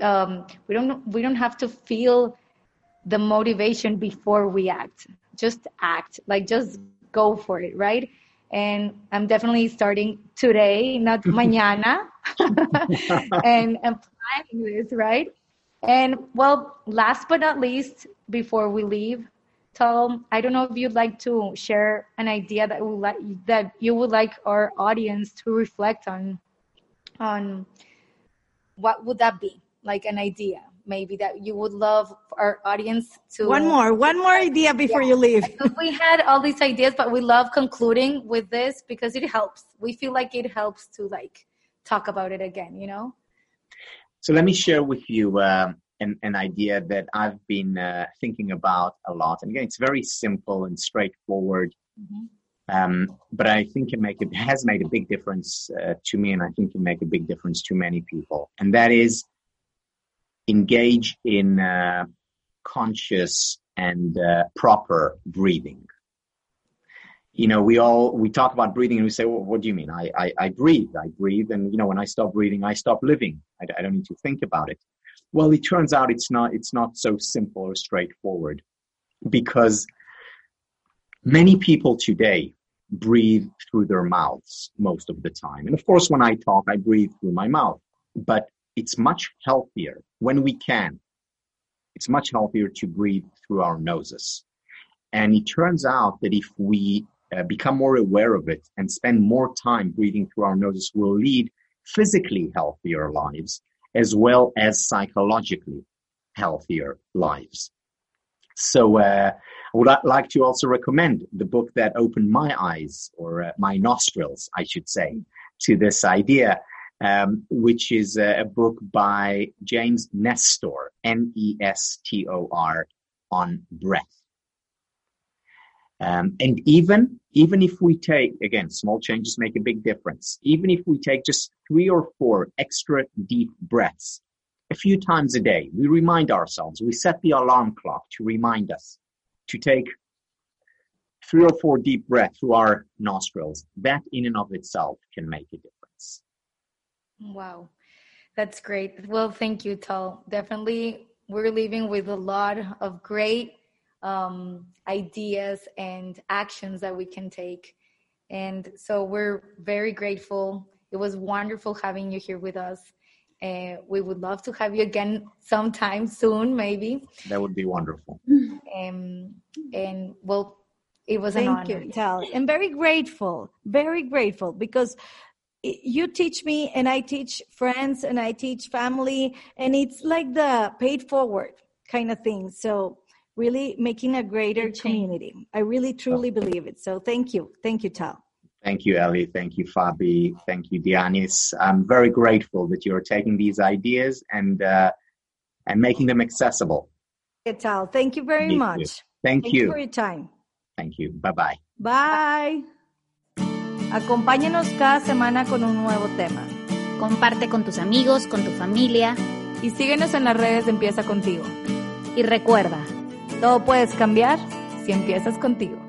Um, we don't. We don't have to feel the motivation before we act. Just act. Like just go for it, right? And I'm definitely starting today, not mañana, and applying this, right? And well, last but not least, before we leave, Tal, I don't know if you'd like to share an idea that would like that you would like our audience to reflect on on what would that be? Like an idea maybe that you would love our audience to one more one more idea before yeah. you leave we had all these ideas but we love concluding with this because it helps we feel like it helps to like talk about it again you know so let me share with you um, an, an idea that I've been uh, thinking about a lot. And again, it's very simple and straightforward. Mm-hmm. Um, but I think it make it has made a big difference uh, to me, and I think it make a big difference to many people. And that is engage in uh, conscious and uh, proper breathing. You know, we all we talk about breathing, and we say, "Well, what do you mean?" I, I, I breathe, I breathe, and you know, when I stop breathing, I stop living. I, I don't need to think about it. Well, it turns out it's not, it's not so simple or straightforward because many people today breathe through their mouths most of the time. And of course, when I talk, I breathe through my mouth, but it's much healthier when we can. It's much healthier to breathe through our noses. And it turns out that if we uh, become more aware of it and spend more time breathing through our noses, we'll lead physically healthier lives as well as psychologically healthier lives. So uh, I would like to also recommend the book that opened my eyes, or uh, my nostrils, I should say, to this idea, um, which is a, a book by James Nestor, N-E-S-T-O-R, on breath. Um, and even even if we take again small changes make a big difference. Even if we take just three or four extra deep breaths a few times a day, we remind ourselves. We set the alarm clock to remind us to take three or four deep breaths through our nostrils. That in and of itself can make a difference. Wow, that's great. Well, thank you, Tal. Definitely, we're leaving with a lot of great um, ideas and actions that we can take. And so we're very grateful. It was wonderful having you here with us. Uh, we would love to have you again sometime soon, maybe. That would be wonderful. Um, and well, it was Thank an honor. you, Tal. I'm very grateful, very grateful because you teach me and I teach friends and I teach family and it's like the paid forward kind of thing. So really making a greater community. I really truly believe it. So thank you. Thank you, Tal. Thank you, Ellie. Thank you, Fabi. Thank you, Dianis. I'm very grateful that you're taking these ideas and uh, and making them accessible. Hey, Tal. Thank you very Thank much. you. Thank, Thank you. you for your time. Thank you. Bye bye. Bye. Acompáñenos cada semana con un nuevo tema. Comparte con tus amigos, con tu familia Y síguenos en las redes de Empieza Contigo. y recuerda, Todo puedes cambiar si empiezas contigo.